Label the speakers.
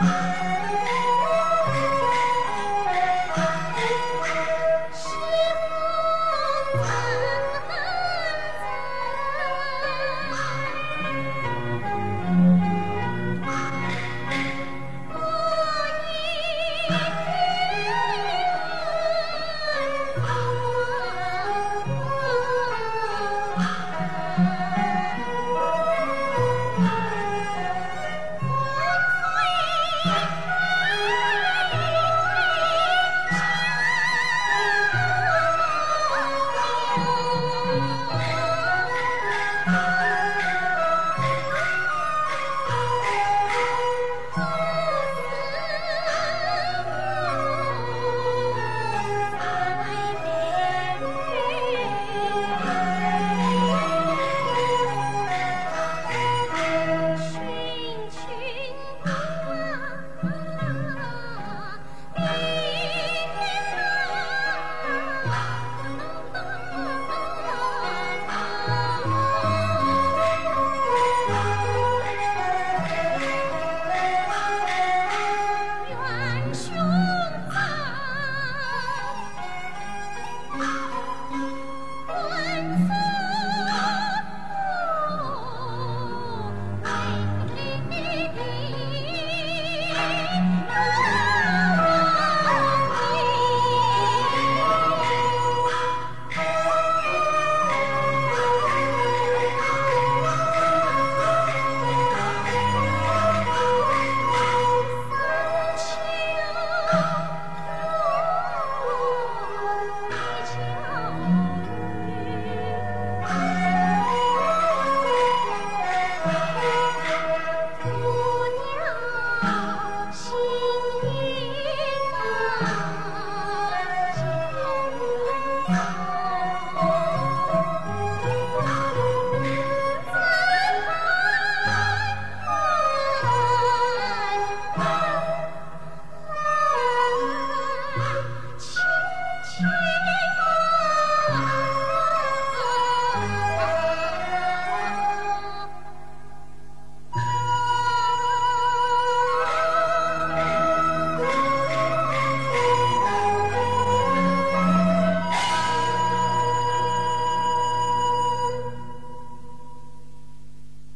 Speaker 1: Bye.